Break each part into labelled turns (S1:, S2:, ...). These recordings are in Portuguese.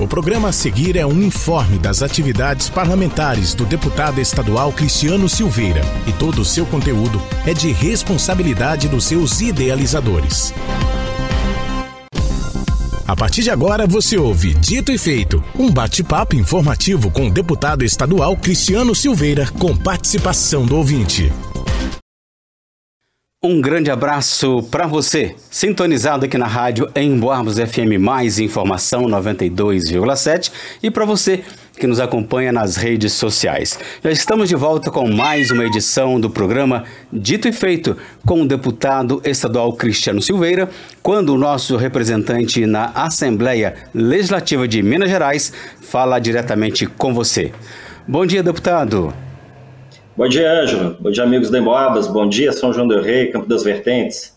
S1: O programa a seguir é um informe das atividades parlamentares do deputado estadual Cristiano Silveira e todo o seu conteúdo é de responsabilidade dos seus idealizadores. A partir de agora você ouve Dito e Feito, um bate-papo informativo com o deputado estadual Cristiano Silveira, com participação do ouvinte.
S2: Um grande abraço para você, sintonizado aqui na rádio em Boarbos FM Mais Informação 92,7 e para você que nos acompanha nas redes sociais. Já estamos de volta com mais uma edição do programa Dito e Feito com o deputado estadual Cristiano Silveira, quando o nosso representante na Assembleia Legislativa de Minas Gerais fala diretamente com você. Bom dia, deputado.
S3: Bom dia, Ângelo. Bom dia, amigos da Emboabas. Bom dia, São João del Rei, Campo das Vertentes.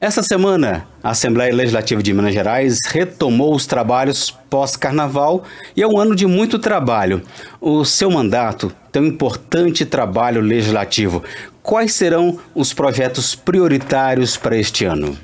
S2: Essa semana, a Assembleia Legislativa de Minas Gerais retomou os trabalhos pós-carnaval e é um ano de muito trabalho. O seu mandato tem um importante trabalho legislativo. Quais serão os projetos prioritários para este ano?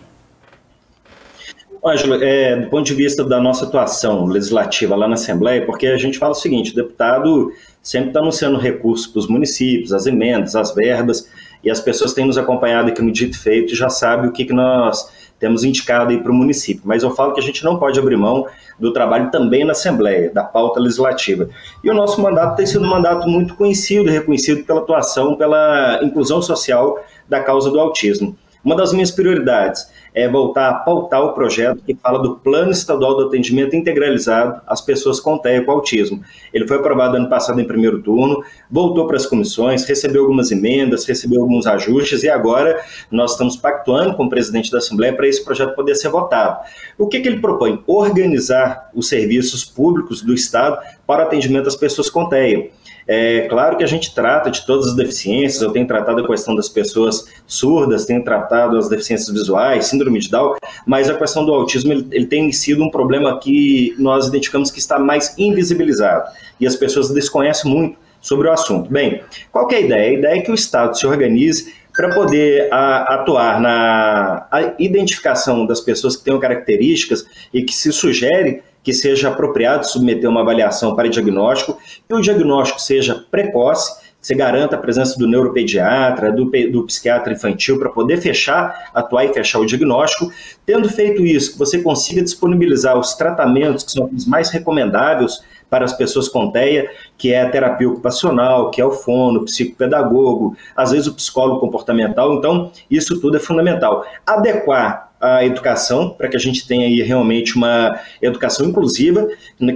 S3: Ângelo, é, do ponto de vista da nossa atuação legislativa lá na Assembleia, porque a gente fala o seguinte: o deputado sempre está anunciando recursos para os municípios, as emendas, as verbas, e as pessoas têm nos acompanhado aqui no Dito Feito e já sabem o que, que nós temos indicado aí para o município. Mas eu falo que a gente não pode abrir mão do trabalho também na Assembleia, da pauta legislativa. E o nosso mandato tem sido um mandato muito conhecido reconhecido pela atuação, pela inclusão social da causa do autismo. Uma das minhas prioridades é voltar a pautar o projeto que fala do Plano Estadual do Atendimento Integralizado às pessoas com TEA com autismo. Ele foi aprovado ano passado em primeiro turno, voltou para as comissões, recebeu algumas emendas, recebeu alguns ajustes e agora nós estamos pactuando com o presidente da Assembleia para esse projeto poder ser votado. O que, que ele propõe? Organizar os serviços públicos do Estado para atendimento às pessoas com TEA. É claro que a gente trata de todas as deficiências, eu tenho tratado a questão das pessoas surdas, tenho tratado as deficiências visuais, síndrome de Down, mas a questão do autismo ele, ele tem sido um problema que nós identificamos que está mais invisibilizado e as pessoas desconhecem muito sobre o assunto. Bem, qual é a ideia? A ideia é que o Estado se organize para poder a, atuar na identificação das pessoas que tenham características e que se sugere que seja apropriado submeter uma avaliação para diagnóstico, que o diagnóstico seja precoce, você garanta a presença do neuropediatra, do, do psiquiatra infantil para poder fechar, atuar e fechar o diagnóstico. Tendo feito isso, que você consiga disponibilizar os tratamentos que são os mais recomendáveis para as pessoas com TEA, que é a terapia ocupacional, que é o fono, o psicopedagogo, às vezes o psicólogo comportamental. Então, isso tudo é fundamental. Adequar a educação, para que a gente tenha aí realmente uma educação inclusiva,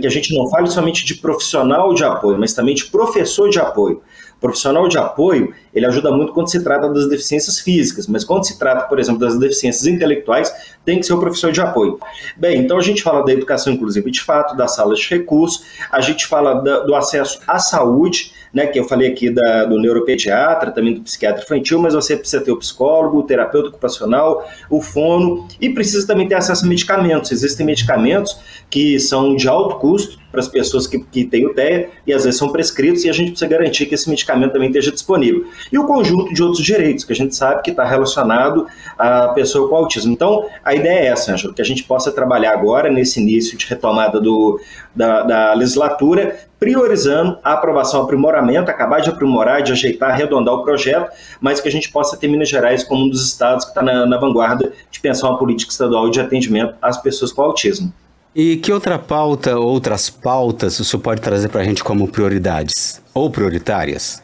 S3: que a gente não fale somente de profissional de apoio, mas também de professor de apoio profissional de apoio, ele ajuda muito quando se trata das deficiências físicas, mas quando se trata, por exemplo, das deficiências intelectuais, tem que ser o professor de apoio. Bem, então a gente fala da educação inclusiva de fato, das salas de recursos, a gente fala da, do acesso à saúde, né, que eu falei aqui da, do neuropediatra, também do psiquiatra infantil, mas você precisa ter o psicólogo, o terapeuta ocupacional, o fono, e precisa também ter acesso a medicamentos. Existem medicamentos que são de alto custo, para as pessoas que, que têm o TEA e às vezes são prescritos e a gente precisa garantir que esse medicamento também esteja disponível. E o conjunto de outros direitos que a gente sabe que está relacionado à pessoa com autismo. Então, a ideia é essa, Ângelo, que a gente possa trabalhar agora, nesse início de retomada do, da, da legislatura, priorizando a aprovação, aprimoramento, acabar de aprimorar, de ajeitar, arredondar o projeto, mas que a gente possa ter Minas Gerais como um dos estados que está na, na vanguarda de pensar uma política estadual de atendimento às pessoas com autismo.
S2: E que outra pauta, outras pautas, o senhor pode trazer para a gente como prioridades ou prioritárias?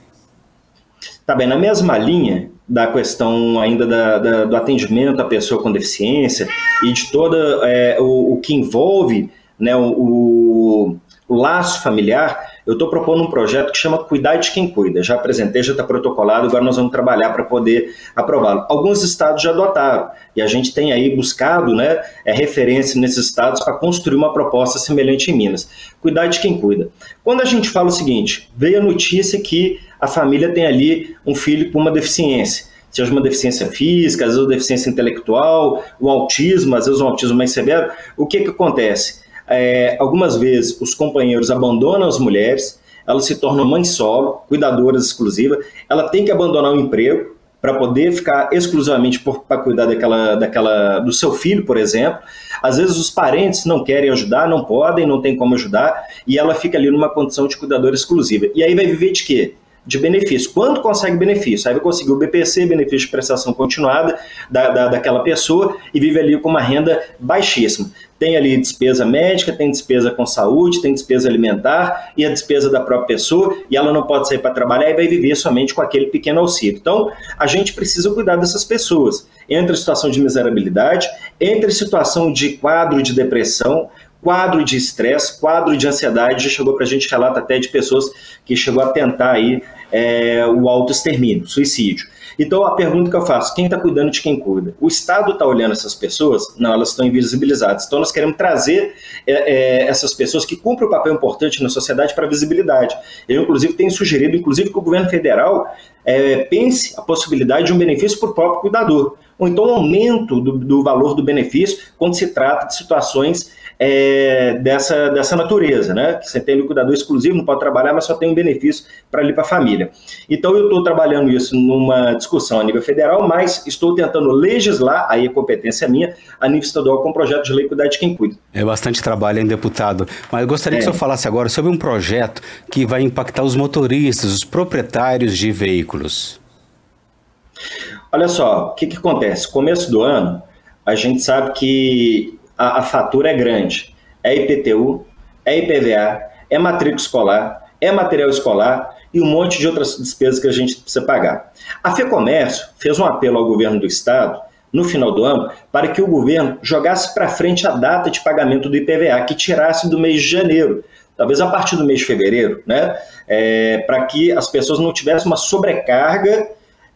S3: Tá bem, na mesma linha da questão ainda da, da, do atendimento à pessoa com deficiência e de toda é, o, o, que envolve né, o, o, o laço familiar, eu estou propondo um projeto que chama Cuidar de Quem Cuida. Já apresentei, já está protocolado, agora nós vamos trabalhar para poder aprová-lo. Alguns estados já adotaram e a gente tem aí buscado né, é, referência nesses estados para construir uma proposta semelhante em Minas. Cuidar de quem cuida. Quando a gente fala o seguinte, veio a notícia que a família tem ali um filho com uma deficiência seja uma deficiência física, às vezes uma deficiência intelectual, o autismo, às vezes um autismo mais severo, o que, que acontece? É, algumas vezes os companheiros abandonam as mulheres, elas se tornam mães solo, cuidadoras exclusivas, ela tem que abandonar o emprego para poder ficar exclusivamente para cuidar daquela, daquela, do seu filho, por exemplo. Às vezes os parentes não querem ajudar, não podem, não tem como ajudar, e ela fica ali numa condição de cuidadora exclusiva. E aí vai viver de quê? de benefício. Quando consegue benefício? Aí vai conseguir o BPC, benefício de prestação continuada da, da, daquela pessoa e vive ali com uma renda baixíssima. Tem ali despesa médica, tem despesa com saúde, tem despesa alimentar e a despesa da própria pessoa, e ela não pode sair para trabalhar e vai viver somente com aquele pequeno auxílio. Então, a gente precisa cuidar dessas pessoas. Entre situação de miserabilidade, entre situação de quadro de depressão, quadro de estresse, quadro de ansiedade, já chegou para a gente relato até de pessoas que chegou a tentar aí é, o autoextermínio, suicídio. Então a pergunta que eu faço, quem está cuidando de quem cuida? O Estado está olhando essas pessoas? Não, elas estão invisibilizadas. Então nós queremos trazer é, é, essas pessoas que cumprem um papel importante na sociedade para visibilidade. Eu, inclusive, tenho sugerido, inclusive, que o governo federal é, pense a possibilidade de um benefício para o próprio cuidador, ou então um aumento do, do valor do benefício quando se trata de situações é, dessa, dessa natureza, né? Que você tem liquidador exclusivo, não pode trabalhar, mas só tem um benefício para ali para a família. Então eu estou trabalhando isso numa discussão a nível federal, mas estou tentando legislar, aí a competência é minha, a nível estadual com o projeto de lei Cuidar de Quem Cuida.
S2: É bastante trabalho, hein, deputado? Mas eu gostaria é. que o senhor falasse agora sobre um projeto que vai impactar os motoristas, os proprietários de veículos.
S3: Olha só, o que, que acontece? Começo do ano, a gente sabe que a, a fatura é grande. É IPTU, é IPVA, é matrícula escolar, é material escolar e um monte de outras despesas que a gente precisa pagar. A FEComércio fez um apelo ao governo do estado no final do ano para que o governo jogasse para frente a data de pagamento do IPVA, que tirasse do mês de janeiro, talvez a partir do mês de fevereiro, né? É, para que as pessoas não tivessem uma sobrecarga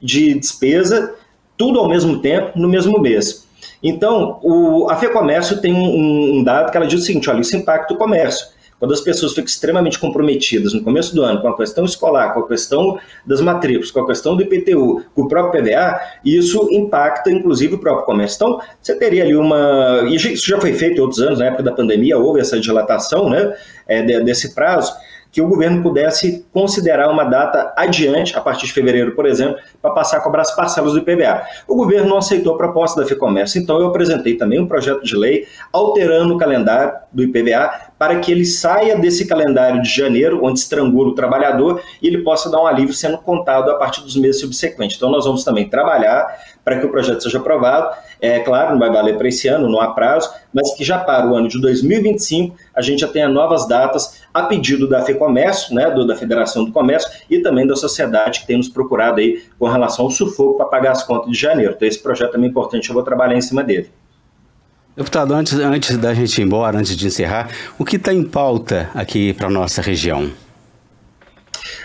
S3: de despesa, tudo ao mesmo tempo, no mesmo mês. Então, o, a FEComércio tem um, um, dado que ela diz o seguinte: olha, isso impacta o comércio. Quando as pessoas ficam extremamente comprometidas no começo do ano com a questão escolar, com a questão das matrículas, com a questão do IPTU, com o próprio PVA, isso impacta inclusive o próprio comércio. Então, você teria ali uma. Isso já foi feito em outros anos, na época da pandemia, houve essa dilatação né, é, desse prazo que o governo pudesse considerar uma data adiante, a partir de fevereiro, por exemplo, para passar a cobrar as parcelas do IPVA. O governo não aceitou a proposta da FEComércio, então eu apresentei também um projeto de lei alterando o calendário do IPVA para que ele saia desse calendário de janeiro, onde estrangula o trabalhador, e ele possa dar um alívio sendo contado a partir dos meses subsequentes. Então nós vamos também trabalhar para que o projeto seja aprovado. É claro, não vai valer para esse ano, não há prazo, mas que já para o ano de 2025 a gente já tenha novas datas a pedido da FEComércio, né, do, da Federação do Comércio e também da sociedade que tem nos procurado aí com relação ao sufoco para pagar as contas de janeiro. Então esse projeto também é importante, eu vou trabalhar em cima dele.
S2: Deputado, antes, antes da gente ir embora, antes de encerrar, o que está em pauta aqui para a nossa região?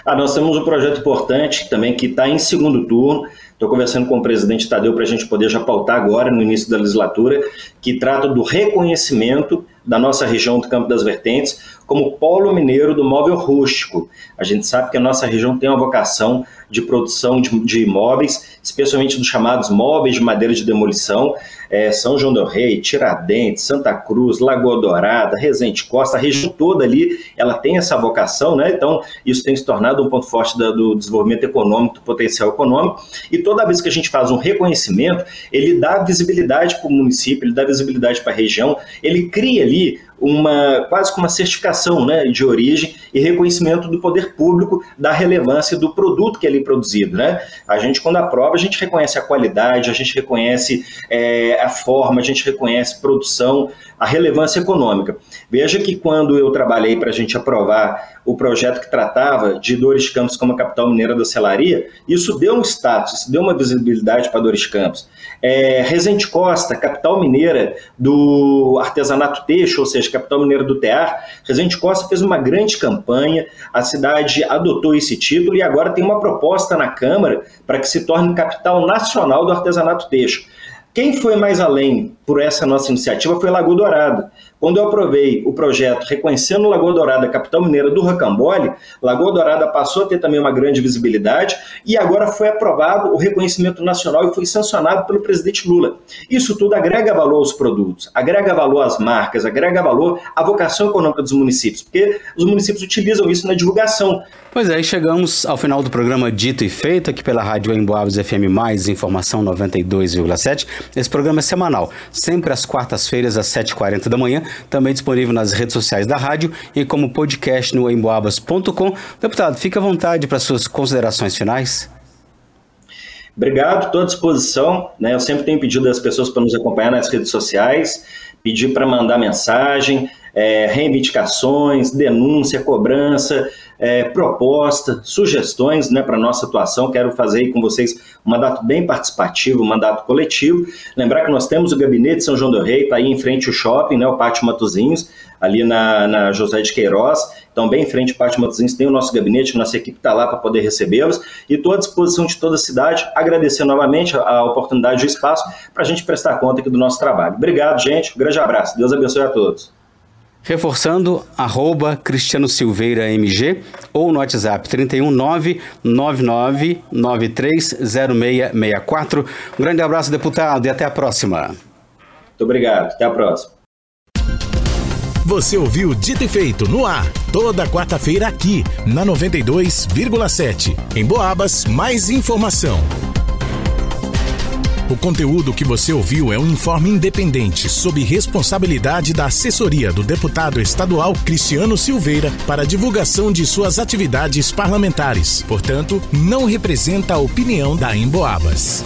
S3: Ah, nós temos um projeto importante também que está em segundo turno, Estou conversando com o presidente Tadeu para a gente poder já pautar agora, no início da legislatura, que trata do reconhecimento da nossa região do Campo das Vertentes como polo mineiro do móvel rústico. A gente sabe que a nossa região tem uma vocação de produção de, de imóveis, especialmente dos chamados móveis de madeira de demolição, é, São João do Rei, Tiradentes, Santa Cruz, Lagoa Dourada, Resende Costa, a região toda ali, ela tem essa vocação, né? Então, isso tem se tornado um ponto forte da, do desenvolvimento econômico, do potencial econômico, e toda vez que a gente faz um reconhecimento, ele dá visibilidade para o município, ele dá visibilidade para a região, ele cria ali uma quase como uma certificação né, de origem e reconhecimento do poder público da relevância do produto que é ali produzido. Né? A gente, quando aprova, a gente reconhece a qualidade, a gente reconhece é, a forma, a gente reconhece produção, a relevância econômica. Veja que quando eu trabalhei para a gente aprovar o projeto que tratava de Dores Campos como a capital mineira da selaria, isso deu um status, isso deu uma visibilidade para Dores Campos. É, Resende Costa, capital mineira do artesanato têxtil, ou seja, capital mineira do tear, Resende Costa fez uma grande campanha, a cidade adotou esse título e agora tem uma proposta na Câmara para que se torne capital nacional do artesanato têxtil. Quem foi mais além por essa nossa iniciativa foi Lagoa Dourada. Quando eu aprovei o projeto reconhecendo Lagoa Dourada, capital mineira do Rocambole, Lagoa Dourada passou a ter também uma grande visibilidade e agora foi aprovado o reconhecimento nacional e foi sancionado pelo presidente Lula. Isso tudo agrega valor aos produtos, agrega valor às marcas, agrega valor à vocação econômica dos municípios, porque os municípios utilizam isso na divulgação.
S2: Pois é, chegamos ao final do programa Dito e Feito aqui pela Rádio Emboabas FM Mais Informação 92,7. Esse programa é semanal, sempre às quartas-feiras, às 7h40 da manhã, também disponível nas redes sociais da rádio e como podcast no emboabas.com. Deputado, fique à vontade para suas considerações finais.
S3: Obrigado, estou à disposição. Né? Eu sempre tenho pedido às pessoas para nos acompanhar nas redes sociais, pedir para mandar mensagem, é, reivindicações, denúncia, cobrança, é, proposta, sugestões né, para nossa atuação. Quero fazer aí com vocês um mandato bem participativo, um mandato coletivo. Lembrar que nós temos o gabinete São João do Rei, está aí em frente ao shopping, né, o Pátio Matozinhos, ali na, na José de Queiroz. Então, bem em frente ao Pátio Matozinhos, tem o nosso gabinete, nossa equipe está lá para poder recebê-los. E estou à disposição de toda a cidade, agradecer novamente a, a oportunidade e o espaço para a gente prestar conta aqui do nosso trabalho. Obrigado, gente. Um grande abraço. Deus abençoe a todos.
S2: Reforçando, arroba Cristiano Silveira MG ou no WhatsApp 31999930664. Um grande abraço, deputado, e até a próxima.
S3: Muito obrigado. Até a próxima.
S1: Você ouviu Dito e Feito no ar, toda quarta-feira aqui, na 92,7. Em Boabas, mais informação. O conteúdo que você ouviu é um informe independente sob responsabilidade da assessoria do deputado estadual Cristiano Silveira para divulgação de suas atividades parlamentares. Portanto, não representa a opinião da Emboabas.